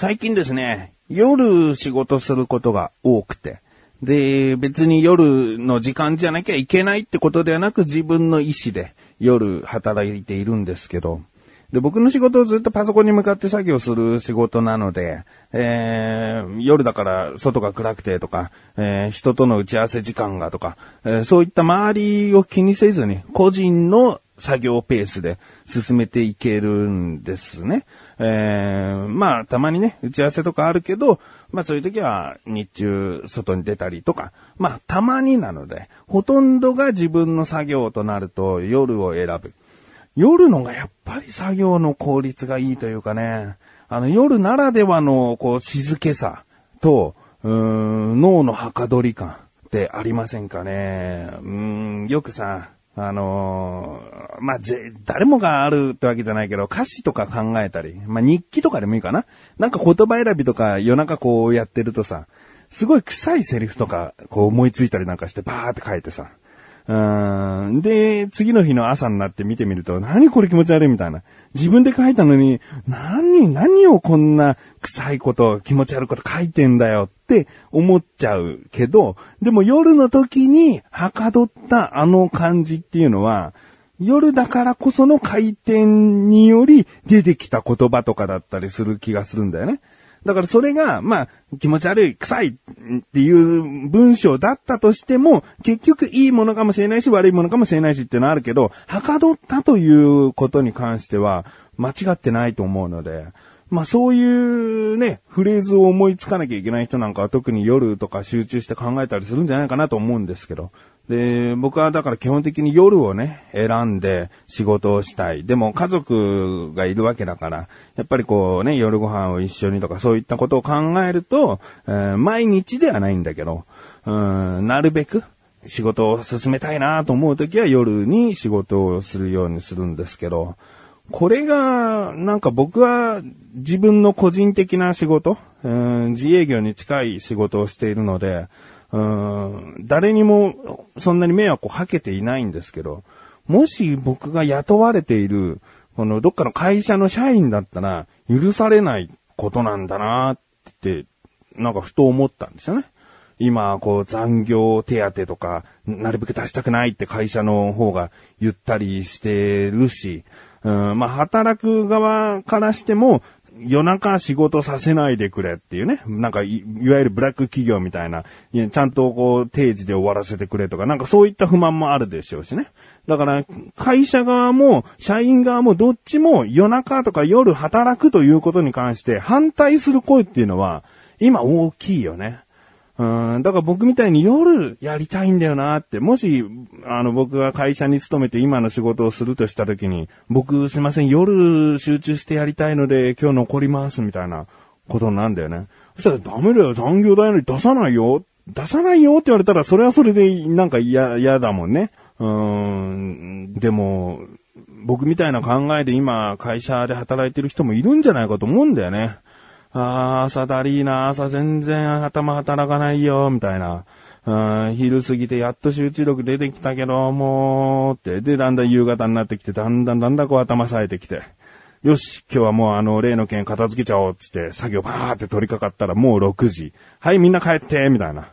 最近ですね、夜仕事することが多くて、で、別に夜の時間じゃなきゃいけないってことではなく自分の意思で夜働いているんですけど、で、僕の仕事をずっとパソコンに向かって作業する仕事なので、えー、夜だから外が暗くてとか、えー、人との打ち合わせ時間がとか、えー、そういった周りを気にせずに、個人の作業ペースで進めていけるんですね。えー、まあ、たまにね、打ち合わせとかあるけど、まあそういう時は日中外に出たりとか、まあたまになので、ほとんどが自分の作業となると夜を選ぶ。夜のがやっぱり作業の効率がいいというかね、あの夜ならではのこう静けさと、うーん脳のはかどり感ってありませんかね。うん、よくさ、あのー、まあ、ぜ、誰もがあるってわけじゃないけど、歌詞とか考えたり、まあ、日記とかでもいいかな。なんか言葉選びとか夜中こうやってるとさ、すごい臭いセリフとか、こう思いついたりなんかしてバーって書いてさ。うん。で、次の日の朝になって見てみると、何これ気持ち悪いみたいな。自分で書いたのに、何、何をこんな臭いこと、気持ち悪いこと書いてんだよって思っちゃうけど、でも夜の時にはかどったあの感じっていうのは、夜だからこその回転により出てきた言葉とかだったりする気がするんだよね。だからそれが、まあ、気持ち悪い、臭いっていう文章だったとしても、結局いいものかもしれないし、悪いものかもしれないしっていうのはあるけど、はかどったということに関しては、間違ってないと思うので、まあそういうね、フレーズを思いつかなきゃいけない人なんかは特に夜とか集中して考えたりするんじゃないかなと思うんですけど。で、僕はだから基本的に夜をね、選んで仕事をしたい。でも家族がいるわけだから、やっぱりこうね、夜ご飯を一緒にとかそういったことを考えると、えー、毎日ではないんだけど、うん、なるべく仕事を進めたいなと思うときは夜に仕事をするようにするんですけど、これが、なんか僕は自分の個人的な仕事、うん、自営業に近い仕事をしているので、うん、誰にもそんなに迷惑をかけていないんですけど、もし僕が雇われている、このどっかの会社の社員だったら許されないことなんだなって、なんかふと思ったんですよね。今、こう残業手当とか、なるべく出したくないって会社の方が言ったりしてるし、うん、まあ、働く側からしても、夜中仕事させないでくれっていうね。なんかい、いわゆるブラック企業みたいな、ちゃんとこう、定時で終わらせてくれとか、なんかそういった不満もあるでしょうしね。だから、会社側も、社員側もどっちも夜中とか夜働くということに関して反対する声っていうのは、今大きいよね。うん、だから僕みたいに夜やりたいんだよなって、もし、あの僕が会社に勤めて今の仕事をするとした時に、僕すいません、夜集中してやりたいので今日残りますみたいなことなんだよね。そしたらダメだよ、残業代のに出さないよ。出さないよって言われたらそれはそれでなんか嫌、嫌だもんね。うん、でも、僕みたいな考えで今会社で働いてる人もいるんじゃないかと思うんだよね。ああ、朝だりーな、朝全然頭働かないよ、みたいな。うん、昼過ぎてやっと集中力出てきたけど、もう、って。で、だんだん夕方になってきて、だんだんだんだんこう頭冴えてきて。よし、今日はもうあの、例の件片付けちゃおう、つって、作業バーって取り掛かったらもう6時。はい、みんな帰って、みたいな。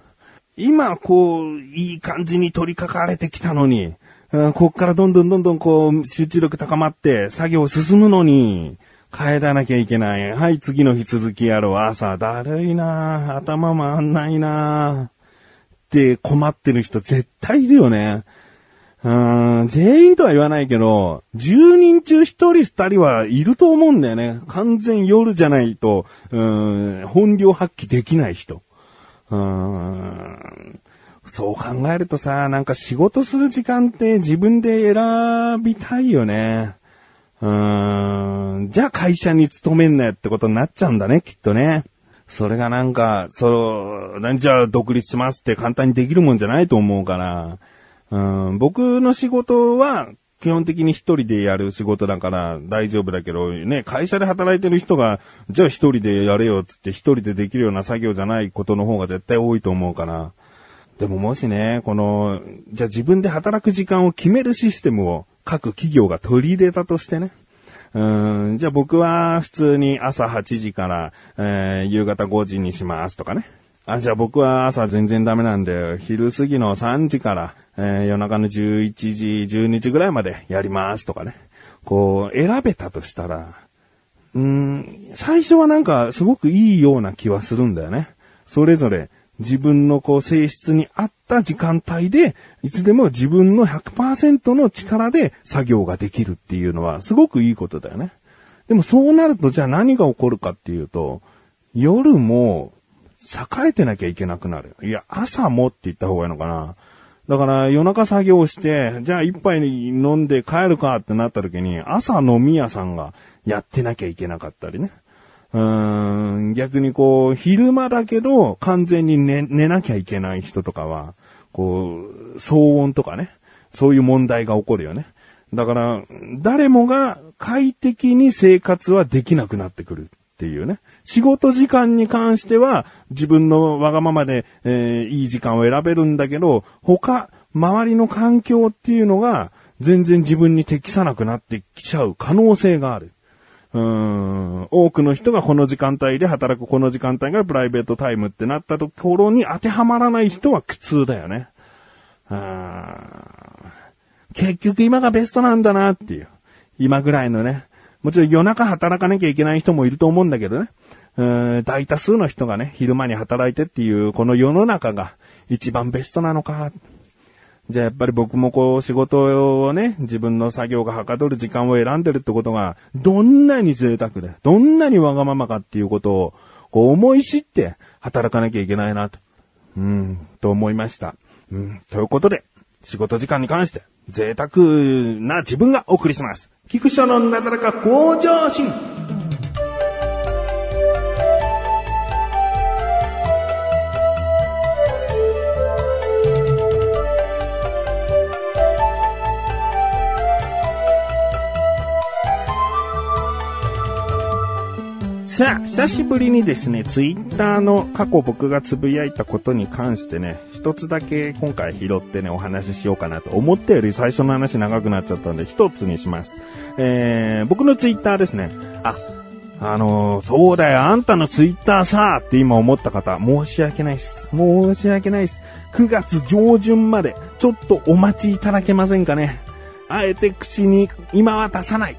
今、こう、いい感じに取り掛かれてきたのに、うん、こっからどんどんどんどんこう、集中力高まって、作業進むのに、帰らなきゃいけない。はい、次の日続きやろう。朝、だるいな頭回んないなって困ってる人絶対いるよね。うん、全員とは言わないけど、10人中1人2人はいると思うんだよね。完全夜じゃないと、うん、本領発揮できない人。うん、そう考えるとさ、なんか仕事する時間って自分で選びたいよね。うーん、じゃあ会社に勤めんなよってことになっちゃうんだね、きっとね。それがなんか、そう、じゃあ独立しますって簡単にできるもんじゃないと思うから、うん、僕の仕事は基本的に一人でやる仕事だから大丈夫だけど、ね、会社で働いてる人が、じゃあ一人でやれよっつって一人でできるような作業じゃないことの方が絶対多いと思うから。でももしね、この、じゃあ自分で働く時間を決めるシステムを各企業が取り入れたとしてね。うん、じゃあ僕は普通に朝8時から、えー夕方5時にしますとかね。あ、じゃあ僕は朝全然ダメなんで、昼過ぎの3時から、えー夜中の11時、12時ぐらいまでやりますとかね。こう、選べたとしたら、うん、最初はなんかすごくいいような気はするんだよね。それぞれ自分のこう性質に合った時間帯で、いつでも自分の100%の力で作業ができるっていうのはすごくいいことだよね。でもそうなるとじゃあ何が起こるかっていうと、夜も栄えてなきゃいけなくなる。いや、朝もって言った方がいいのかな。だから夜中作業して、じゃあ一杯飲んで帰るかってなった時に、朝飲み屋さんがやってなきゃいけなかったりね。うーん、逆にこう、昼間だけど完全に寝、寝なきゃいけない人とかは、こう、騒音とかね、そういう問題が起こるよね。だから、誰もが快適に生活はできなくなってくるっていうね。仕事時間に関しては自分のわがままで、えーいい時間を選べるんだけど、他、周りの環境っていうのが全然自分に適さなくなってきちゃう可能性がある。うん多くの人がこの時間帯で働くこの時間帯がプライベートタイムってなったところに当てはまらない人は苦痛だよね。結局今がベストなんだなっていう。今ぐらいのね。もちろん夜中働かなきゃいけない人もいると思うんだけどね。うん大多数の人がね、昼間に働いてっていうこの世の中が一番ベストなのか。じゃあやっぱり僕もこう仕事をね、自分の作業がはかどる時間を選んでるってことが、どんなに贅沢で、どんなにわがままかっていうことを、こう思い知って働かなきゃいけないなと。うん、と思いました。うん、ということで、仕事時間に関して、贅沢な自分がお送りします。菊池のなだらか向上心。さあ、久しぶりにですね、ツイッターの過去僕がつぶやいたことに関してね、一つだけ今回拾ってね、お話ししようかなと思ったより最初の話長くなっちゃったんで、一つにします。えー、僕のツイッターですね。あ、あのーそうだよ、あんたのツイッターさーって今思った方、申し訳ないです。申し訳ないです。9月上旬まで、ちょっとお待ちいただけませんかね。あえて口に今は出さない。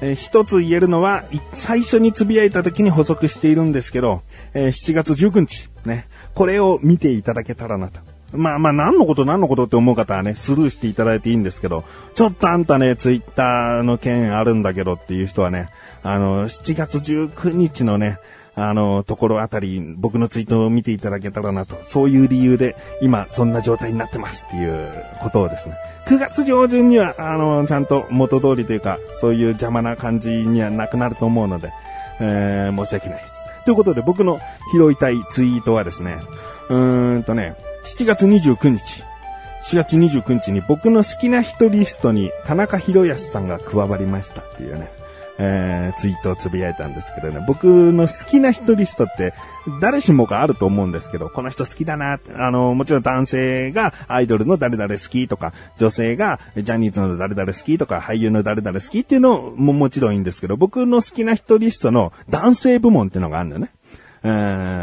えー一つ言えるのは、最初に呟いた時に補足しているんですけど、えー7月19日、ね、これを見ていただけたらなと。まあまあ、何のこと何のことって思う方はね、スルーしていただいていいんですけど、ちょっとあんたね、ツイッターの件あるんだけどっていう人はね、あの、7月19日のね、あの、ところあたり、僕のツイートを見ていただけたらなと、そういう理由で、今、そんな状態になってますっていうことをですね。9月上旬には、あの、ちゃんと元通りというか、そういう邪魔な感じにはなくなると思うので、えー、申し訳ないです。ということで、僕の拾いたいツイートはですね、うーんとね、7月29日、4月29日に僕の好きな人リストに田中博康さんが加わりましたっていうね、えー、ツイートをつぶやいたんですけどね、僕の好きな人リストって誰しもがあると思うんですけど、この人好きだな、あの、もちろん男性がアイドルの誰々好きとか、女性がジャニーズの誰々好きとか、俳優の誰々好きっていうのももちろんいいんですけど、僕の好きな人リストの男性部門っていうのがあるんだよね。え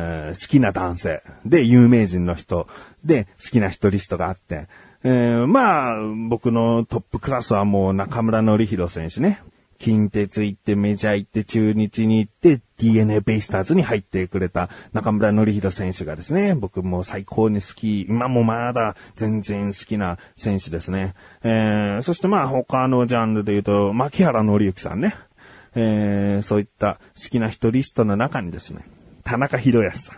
ー好きな男性で有名人の人で好きな人リストがあって、えーまあ、僕のトップクラスはもう中村則弘選手ね。近鉄行ってメジャー行って中日に行って DNA ベイスターズに入ってくれた中村則弘選手がですね、僕も最高に好き、今もまだ全然好きな選手ですね。えーそしてまあ他のジャンルで言うと、牧原紀之さんね。えーそういった好きな人リストの中にですね、田中博康さん。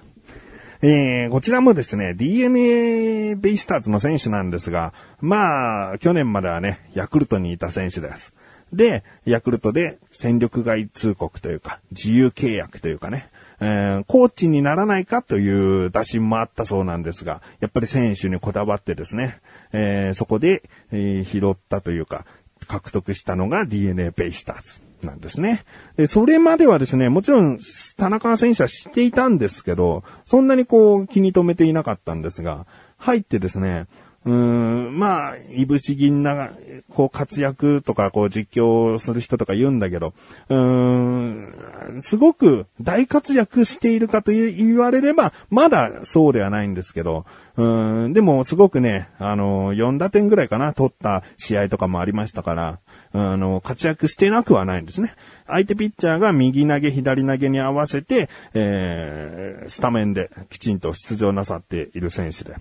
えー、こちらもですね、DNA ベイスターズの選手なんですが、まあ、去年まではね、ヤクルトにいた選手です。で、ヤクルトで戦力外通告というか、自由契約というかね、えーコーチにならないかという打診もあったそうなんですが、やっぱり選手にこだわってですね、えーそこで、えー拾ったというか、獲得したのが DNA ベイスターズ。なんですね。で、それまではですね、もちろん、田中選手は知っていたんですけど、そんなにこう、気に留めていなかったんですが、入ってですね、うん、まあ、いぶし銀な、こう活躍とか、こう実況する人とか言うんだけど、うん、すごく大活躍しているかと言われれば、まだそうではないんですけど、うん、でもすごくね、あの、4打点ぐらいかな、取った試合とかもありましたから、あの、活躍してなくはないんですね。相手ピッチャーが右投げ、左投げに合わせて、えー、スタメンできちんと出場なさっている選手で。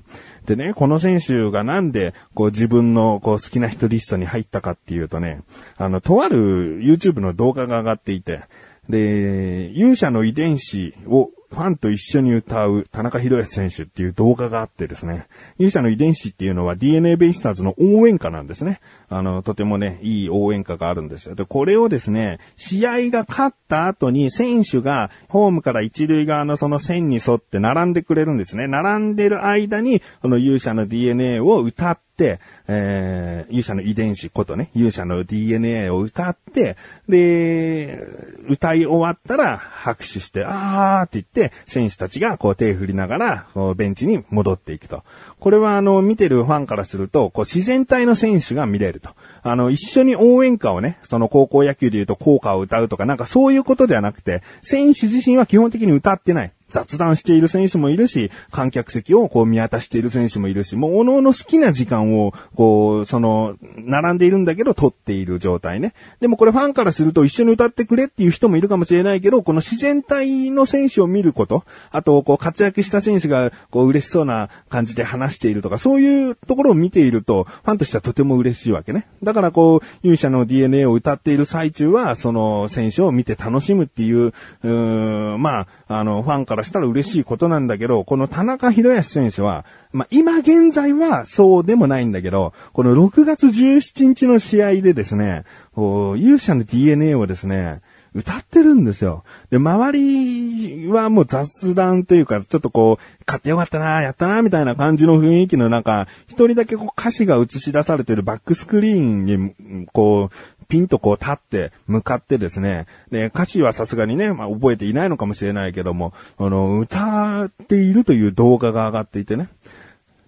でね、この選手がなんで、こう自分のこう好きな人リストに入ったかっていうとね、あの、とある YouTube の動画が上がっていて、で、勇者の遺伝子をファンと一緒に歌う田中宏康選手っていう動画があってですね、勇者の遺伝子っていうのは DNA ベイスターズの応援歌なんですね。あの、とてもね、いい応援歌があるんですよ。で、これをですね、試合が勝った後に選手がホームから一塁側のその線に沿って並んでくれるんですね。並んでる間に、この勇者の DNA を歌って、えー、勇者の遺伝子ことね、勇者の DNA を歌って、で、歌い終わったら拍手して、あーって言って、選手たちがこう手振りながら、ベンチに戻っていくと。これはあの、見てるファンからすると、こう自然体の選手が見れると。あの、一緒に応援歌をね、その高校野球で言うと効果を歌うとか、なんかそういうことではなくて、選手自身は基本的に歌ってない。雑談している選手もいるし、観客席をこう見渡している選手もいるし、もう各々好きな時間を、こう、その、並んでいるんだけど、撮っている状態ね。でもこれファンからすると一緒に歌ってくれっていう人もいるかもしれないけど、この自然体の選手を見ること、あと、こう、活躍した選手が、こう、嬉しそうな感じで話しているとか、そういうところを見ていると、ファンとしてはとても嬉しいわけね。だからこう、勇者の DNA を歌っている最中は、その選手を見て楽しむっていう、うーんまあ、あの、ファンからしたら嬉しいことなんだけど、この田中宏康選手は、まあ、今現在はそうでもないんだけど、この6月17日の試合でですね、勇者の DNA をですね、歌ってるんですよ。で、周りはもう雑談というか、ちょっとこう、買ってよかったな、やったな、みたいな感じの雰囲気の中、一人だけこう歌詞が映し出されてるバックスクリーンに、こう、ピンとこう立って向かってですね、で、歌詞はさすがにね、まあ覚えていないのかもしれないけども、あの、歌っているという動画が上がっていてね。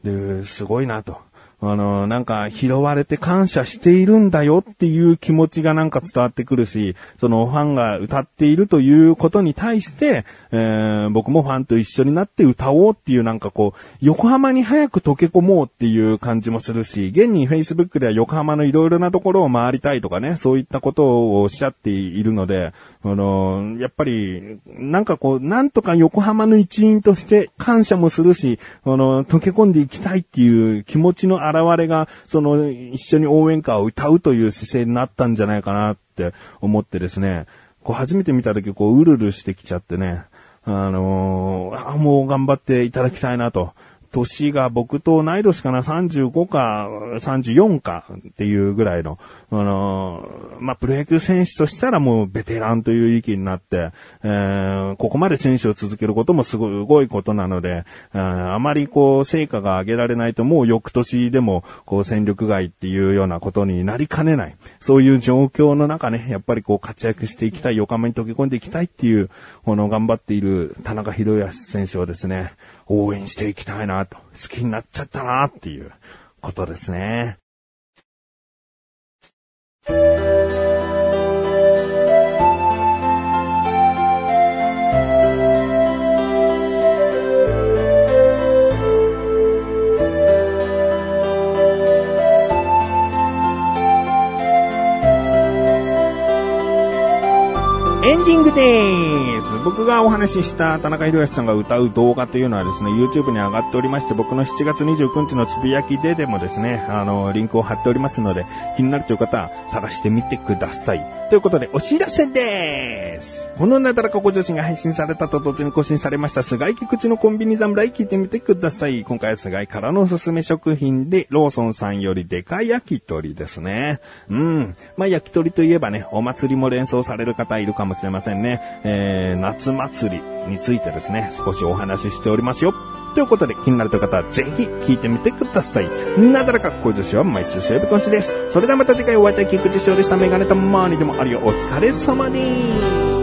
で、すごいなと。あの、なんか拾われて感謝しているんだよっていう気持ちがなんか伝わってくるし、そのファンが歌っているということに対して、えー、僕もファンと一緒になって歌おうっていうなんかこう、横浜に早く溶け込もうっていう感じもするし、現に Facebook では横浜のいろいろなところを回りたいとかね、そういったことをおっしゃっているので、あの、やっぱり、なんかこう、なんとか横浜の一員として感謝もするし、あの、溶け込んでいきたいっていう気持ちの現れが、その、一緒に応援歌を歌うという姿勢になったんじゃないかなって思ってですね、こう初めて見た時こう、うるうるしてきちゃってね、あのー、あもう頑張っていただきたいなと。年が僕と同い年かな、35か、34かっていうぐらいの、あのー、まあ、プロ野球選手としたらもうベテランという域になって、えー、ここまで選手を続けることもすごいことなので、あまりこう、成果が上げられないともう翌年でも、こう、戦力外っていうようなことになりかねない。そういう状況の中ね、やっぱりこう、活躍していきたい、横浜に溶け込んでいきたいっていう、この頑張っている田中宏康選手をですね、応援していきたいなと、好きになっちゃったなっていうことですね。エンディングでーす。僕がお話しした田中宏康さんが歌う動画というのはですね、YouTube に上がっておりまして、僕の7月29日のつぶやきででもですね、あの、リンクを貼っておりますので、気になるという方は探してみてください。ということで、お知らせでーす。このなだらかご女子が配信されたと同時に更新されました、菅井菊池のコンビニ侍聞いてみてください。今回は菅井からのおすすめ食品で、ローソンさんよりでかい焼き鳥ですね。うん。まあ、焼き鳥といえばね、お祭りも連想される方いるかもしれませんね。えー、夏祭りについてですね、少しお話ししておりますよ。ということで、気になるという方はぜひ聞いてみてください。なだらか小女子は毎週水曜日今週です。それではまた次回お会いいたい菊池翔でしたメガネとマーニでもあるよ。お疲れ様に